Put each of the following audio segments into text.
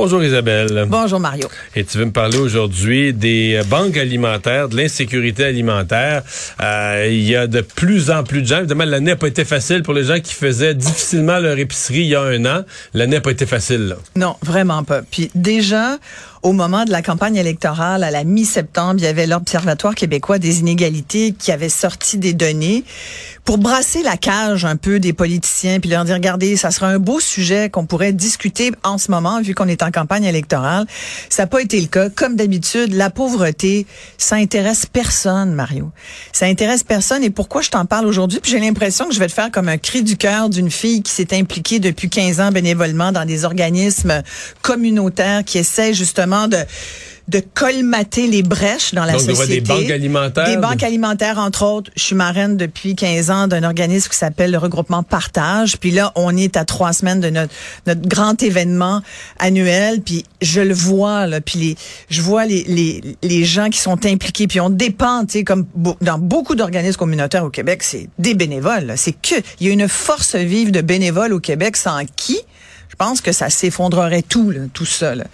Bonjour Isabelle. Bonjour, Mario. Et tu veux me parler aujourd'hui des euh, banques alimentaires, de l'insécurité alimentaire. Euh, il y a de plus en plus de gens. Évidemment, l'année n'a pas été facile pour les gens qui faisaient difficilement leur épicerie il y a un an. L'année n'a pas été facile. Là. Non, vraiment pas. Puis déjà, au moment de la campagne électorale, à la mi-septembre, il y avait l'Observatoire québécois des inégalités qui avait sorti des données pour brasser la cage un peu des politiciens, puis leur dire, regardez, ça sera un beau sujet qu'on pourrait discuter en ce moment, vu qu'on est en campagne électorale. Ça n'a pas été le cas. Comme d'habitude, la pauvreté, ça intéresse personne, Mario. Ça intéresse personne. Et pourquoi je t'en parle aujourd'hui? Puis j'ai l'impression que je vais te faire comme un cri du cœur d'une fille qui s'est impliquée depuis 15 ans bénévolement dans des organismes communautaires qui essaient justement de de colmater les brèches dans la Donc, société. des banques alimentaires. Des banques alimentaires, entre autres. Je suis marraine depuis 15 ans d'un organisme qui s'appelle le regroupement Partage. Puis là, on est à trois semaines de notre, notre grand événement annuel. Puis je le vois, là. Puis les, je vois les, les, les gens qui sont impliqués. Puis on dépend, tu sais, comme dans beaucoup d'organismes communautaires au Québec, c'est des bénévoles. C'est que, il y a une force vive de bénévoles au Québec sans qui je pense que ça s'effondrerait tout, là, tout ça. là.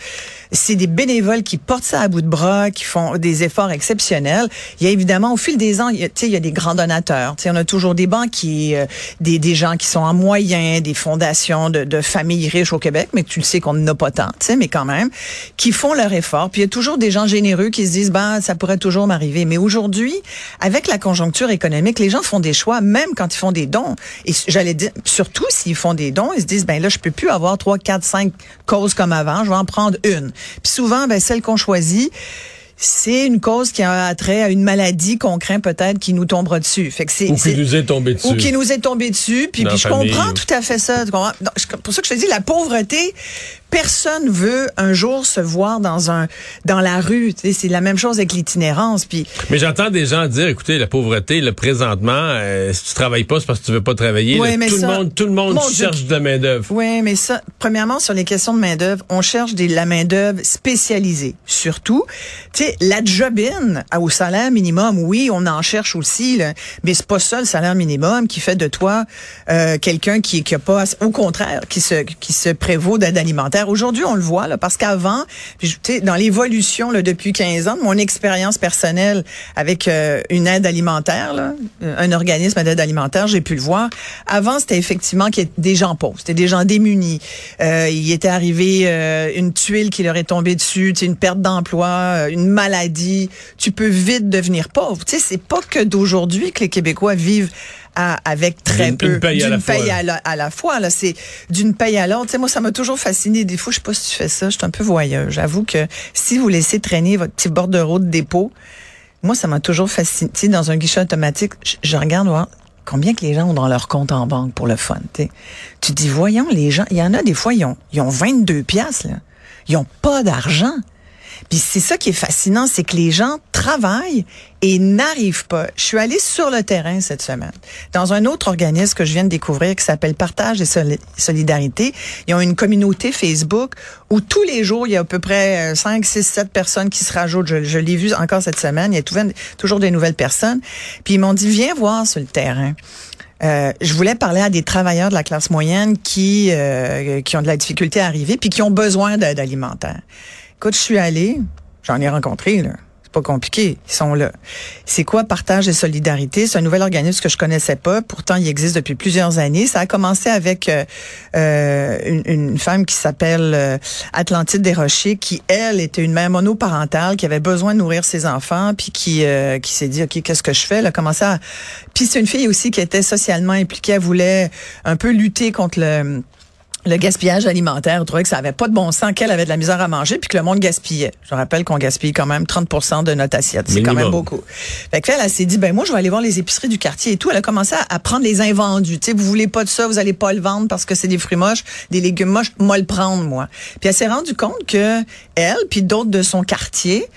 C'est des bénévoles qui portent ça à bout de bras, qui font des efforts exceptionnels. Il y a évidemment, au fil des ans, il y a, il y a des grands donateurs. Tu sais, on a toujours des banquiers, euh, des, des gens qui sont en moyen, des fondations de, de familles riches au Québec, mais tu le sais qu'on n'en a pas tant, tu sais, mais quand même, qui font leur effort. Puis il y a toujours des gens généreux qui se disent, ben, ça pourrait toujours m'arriver. Mais aujourd'hui, avec la conjoncture économique, les gens font des choix, même quand ils font des dons. Et j'allais dire, surtout s'ils font des dons, ils se disent, ben là, je peux plus avoir trois, quatre, cinq causes comme avant, je vais en prendre une. Puis souvent, ben, celle qu'on choisit, c'est une cause qui a trait à une maladie qu'on craint peut-être qui nous tombera dessus. Fait que c'est, Ou c'est- qui nous est tombé dessus. ou qui nous est tombé dessus. Puis, je famille, comprends ou- tout à fait ça. je- pour ça que je te dis, la pauvreté, personne veut un jour se voir dans un dans la rue. Tu sais, c'est la même chose avec l'itinérance. Puis Mais j'entends des gens dire, écoutez, la pauvreté, le présentement, euh, si tu travailles pas, c'est parce que tu veux pas travailler. Ouais, Là, mais tout, ça- le monde, tout le monde Dieu. cherche de la main d'œuvre. Oui, mais ça, premièrement, sur les questions de main-d'œuvre, on cherche des, la main-d'œuvre spécialisée. Surtout, tu sais, la jobine à- au salaire minimum, oui, on en cherche aussi, là, mais c'est pas ça le salaire minimum qui fait de toi euh, quelqu'un qui, qui a pas, au contraire, qui se, qui se prévaut d'aide alimentaire. Aujourd'hui, on le voit, là, parce qu'avant, dans l'évolution depuis 15 ans, mon expérience personnelle avec euh, une aide alimentaire, là, euh, un organisme d'aide alimentaire, j'ai pu le voir. Avant, c'était effectivement qu'il des gens pauvres, c'était des gens démunis. Euh, il était arrivé euh, une tuile qui leur est tombée dessus, une perte d'emploi, euh, une maladie. Tu peux vite devenir pauvre. C'est pas que d'aujourd'hui que les Québécois vivent à- avec très D'une- peu, une paye à la d'une fois, à la, à la fois. Là, c'est d'une paye à l'autre. Tu sais, moi, ça m'a toujours fasciné. Des fois, je sais pas si tu fais ça. Je suis un peu voyeur. J'avoue que si vous laissez traîner votre petit bordereau de dépôt, moi, ça m'a toujours fasciné. Tu sais, dans un guichet automatique, je, je regarde voir combien que les gens ont dans leur compte en banque pour le fun. tu dis, voyons, les gens, il y en a des fois, ils ont, ils ont 22 piastres. Là. Ils ont pas d'argent. Puis c'est ça qui est fascinant, c'est que les gens travaillent et n'arrivent pas. Je suis allée sur le terrain cette semaine dans un autre organisme que je viens de découvrir qui s'appelle Partage et Soli- Solidarité. Ils ont une communauté Facebook où tous les jours, il y a à peu près 5, 6, 7 personnes qui se rajoutent. Je, l'ai vu encore cette semaine. Il y a toujours des nouvelles personnes. Puis ils m'ont dit, viens voir sur le terrain. Euh, je voulais parler à des travailleurs de la classe moyenne qui euh, qui ont de la difficulté à arriver puis qui ont besoin d'aide alimentaire. Écoute, je suis allée, j'en ai rencontré là pas compliqué. Ils sont là. C'est quoi Partage et Solidarité? C'est un nouvel organisme que je connaissais pas. Pourtant, il existe depuis plusieurs années. Ça a commencé avec euh, euh une, femme qui s'appelle euh, Atlantide Desrochers, qui, elle, était une mère monoparentale, qui avait besoin de nourrir ses enfants, puis qui, euh, qui s'est dit, OK, qu'est-ce que je fais? Elle a commencé à... Puis c'est une fille aussi qui était socialement impliquée. Elle voulait un peu lutter contre le le gaspillage alimentaire. On trouvait que ça avait pas de bon sens, qu'elle avait de la misère à manger, puis que le monde gaspillait. Je rappelle qu'on gaspille quand même 30 de notre assiette. C'est quand même beaucoup. Fait que elle, elle s'est dit, ben moi, je vais aller voir les épiceries du quartier et tout. Elle a commencé à, prendre les invendus. Tu sais, vous voulez pas de ça, vous allez pas le vendre parce que c'est des fruits moches, des légumes moches. Moi, le prendre, moi. Puis elle s'est rendue compte que elle, puis d'autres de son quartier,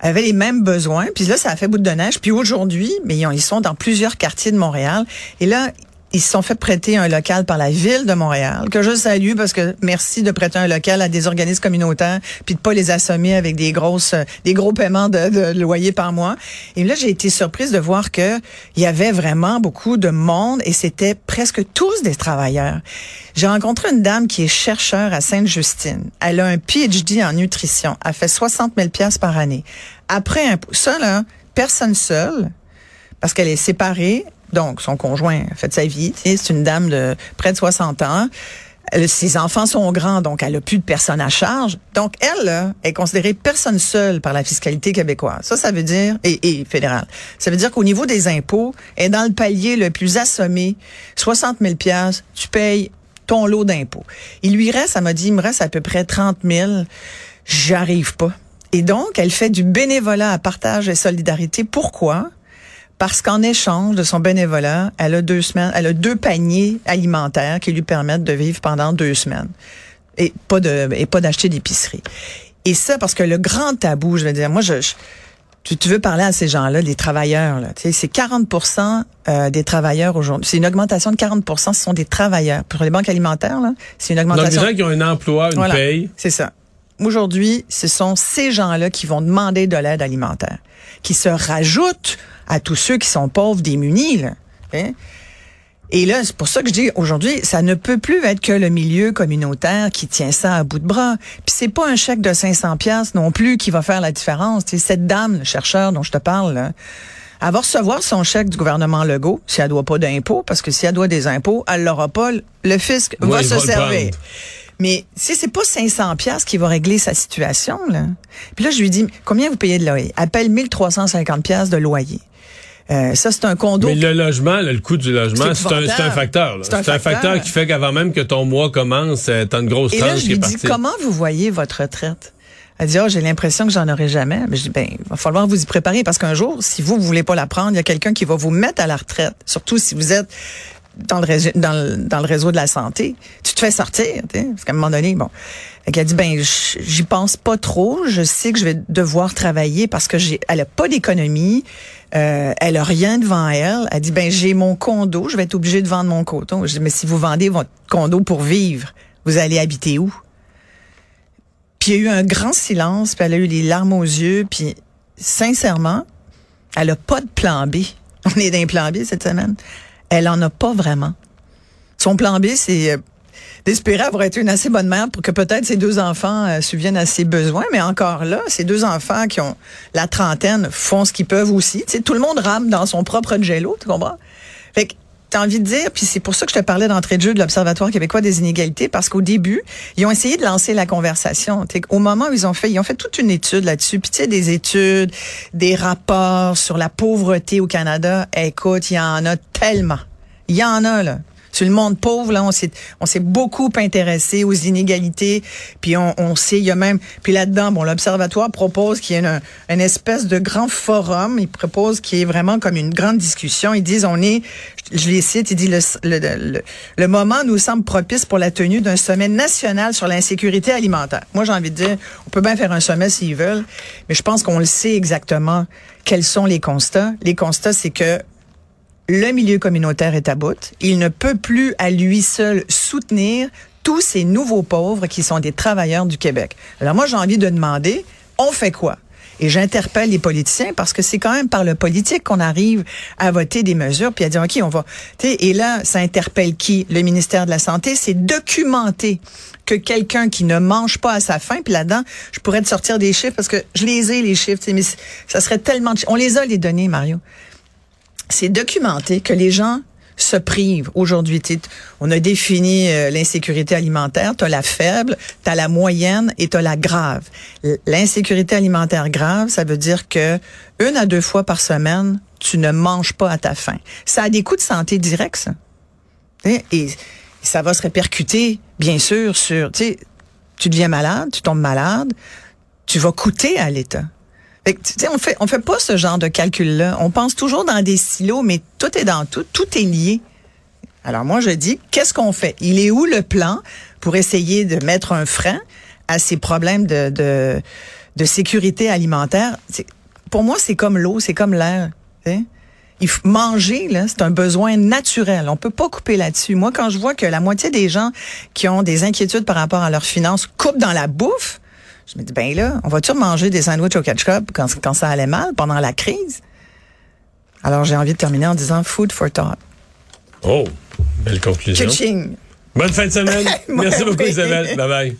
avaient les mêmes besoins. Puis là, ça a fait bout de neige. Puis aujourd'hui, mais ils sont dans plusieurs quartiers de Montréal. Et là, ils se sont fait prêter un local par la ville de Montréal, que je salue parce que merci de prêter un local à des organismes communautaires, puis de pas les assommer avec des grosses, des gros paiements de, de loyer par mois. Et là, j'ai été surprise de voir que il y avait vraiment beaucoup de monde et c'était presque tous des travailleurs. J'ai rencontré une dame qui est chercheur à Sainte-Justine. Elle a un PhD en nutrition. Elle fait 60 000 pièces par année. Après un, ça là, personne seule, parce qu'elle est séparée, donc son conjoint fait sa vie. C'est une dame de près de 60 ans. ses enfants sont grands, donc elle a plus de personnes à charge. Donc elle est considérée personne seule par la fiscalité québécoise. Ça, ça veut dire et, et. Ça veut dire qu'au niveau des impôts, elle est dans le palier le plus assommé. 60 000 pièces, tu payes ton lot d'impôts. Il lui reste, elle m'a dit, il me reste à peu près 30 000. J'arrive pas. Et donc, elle fait du bénévolat à partage et solidarité. Pourquoi? Parce qu'en échange de son bénévolat, elle a deux semaines, elle a deux paniers alimentaires qui lui permettent de vivre pendant deux semaines et pas de et pas d'acheter d'épicerie. Et ça parce que le grand tabou, je veux dire, moi je, tu, veux parler à ces gens-là, les travailleurs là, c'est 40 euh, des travailleurs aujourd'hui. C'est une augmentation de 40% ce sont des travailleurs pour les banques alimentaires là, c'est une augmentation. Donc des gens qui ont un emploi, une paye. C'est ça. Aujourd'hui, ce sont ces gens-là qui vont demander de l'aide alimentaire, qui se rajoutent à tous ceux qui sont pauvres, démunis. Là. Hein? Et là, c'est pour ça que je dis aujourd'hui, ça ne peut plus être que le milieu communautaire qui tient ça à bout de bras. Puis c'est pas un chèque de 500 pièces non plus qui va faire la différence. Cette dame, le chercheur dont je te parle, là, elle va recevoir son chèque du gouvernement Legault si elle doit pas d'impôts, parce que si elle doit des impôts, elle l'aura pas. Le fisc va se servir. Mais si c'est pas 500 pièces qui va régler sa situation là. Puis là je lui dis combien vous payez de loyer? Elle paye 1350 pièces de loyer. Euh, ça, c'est un condo. Mais le logement, le coût du logement, c'est un, un, facteur. C'est un, facteur qui fait qu'avant même que ton mois commence, euh, t'as une grosse Et là, je lui dis, comment vous voyez votre retraite? Elle dit, oh, j'ai l'impression que j'en aurai jamais. Mais je dis, ben, il va falloir vous y préparer parce qu'un jour, si vous, vous voulez pas la prendre, il y a quelqu'un qui va vous mettre à la retraite. Surtout si vous êtes dans le, réseau, dans, le, dans le réseau de la santé. Tu te fais sortir, parce qu'à un moment donné, bon. Elle a dit, ben, j'y pense pas trop. Je sais que je vais devoir travailler parce que j'ai, elle a pas d'économie. Euh, elle a rien devant elle. Elle dit ben j'ai mon condo, je vais être obligée de vendre mon condo. Je dis mais si vous vendez votre condo pour vivre, vous allez habiter où? Puis il y a eu un grand silence, puis elle a eu les larmes aux yeux, puis sincèrement, elle a pas de plan B. On est d'un plan B cette semaine. Elle en a pas vraiment. Son plan B c'est euh, d'espérer avoir été une assez bonne mère pour que peut-être ses deux enfants euh, subviennent à ses besoins. Mais encore là, ces deux enfants qui ont la trentaine font ce qu'ils peuvent aussi. Tu sais, tout le monde rame dans son propre jello, tu comprends? T'as envie de dire, puis c'est pour ça que je te parlais d'entrée de jeu de l'Observatoire québécois des inégalités, parce qu'au début, ils ont essayé de lancer la conversation. Au moment où ils ont fait, ils ont fait toute une étude là-dessus, puis tu sais, des études, des rapports sur la pauvreté au Canada. Écoute, il y en a tellement. Il y en a, là sur le monde pauvre, là, on s'est, beaucoup intéressé aux inégalités. Puis on, sait, il y a même, puis là-dedans, bon, l'observatoire propose qu'il y ait une, espèce de grand forum. Il propose qu'il y ait vraiment comme une grande discussion. Ils disent, on est, je les cite, il dit le, le, le, moment nous semble propice pour la tenue d'un sommet national sur l'insécurité alimentaire. Moi, j'ai envie de dire, on peut bien faire un sommet s'ils veulent, mais je pense qu'on le sait exactement quels sont les constats. Les constats, c'est que le milieu communautaire est à bout. Il ne peut plus à lui seul soutenir tous ces nouveaux pauvres qui sont des travailleurs du Québec. Alors moi, j'ai envie de demander, on fait quoi? Et j'interpelle les politiciens parce que c'est quand même par le politique qu'on arrive à voter des mesures puis à dire, OK, on va... Et là, ça interpelle qui? Le ministère de la Santé. C'est documenté que quelqu'un qui ne mange pas à sa faim, puis là-dedans, je pourrais te sortir des chiffres parce que je les ai, les chiffres, mais ça serait tellement... On les a, les données, Mario. C'est documenté que les gens se privent aujourd'hui. On a défini euh, l'insécurité alimentaire. Tu as la faible, tu as la moyenne et tu as la grave. L'insécurité alimentaire grave, ça veut dire que une à deux fois par semaine, tu ne manges pas à ta faim. Ça a des coûts de santé directs, ça. Et ça va se répercuter, bien sûr, sur... Tu deviens malade, tu tombes malade, tu vas coûter à l'État. Fait on fait on fait pas ce genre de calcul-là. On pense toujours dans des silos, mais tout est dans tout, tout est lié. Alors moi je dis, qu'est-ce qu'on fait? Il est où le plan pour essayer de mettre un frein à ces problèmes de de, de sécurité alimentaire? Pour moi, c'est comme l'eau, c'est comme l'air. Il faut manger là, c'est un besoin naturel. On peut pas couper là-dessus. Moi, quand je vois que la moitié des gens qui ont des inquiétudes par rapport à leurs finances coupent dans la bouffe, je me dis, ben là, on va-tu manger des sandwichs au ketchup quand, quand ça allait mal pendant la crise? Alors, j'ai envie de terminer en disant food for thought. Oh, belle conclusion. Bonne fin de semaine. Merci beaucoup, Isabelle. Bye bye.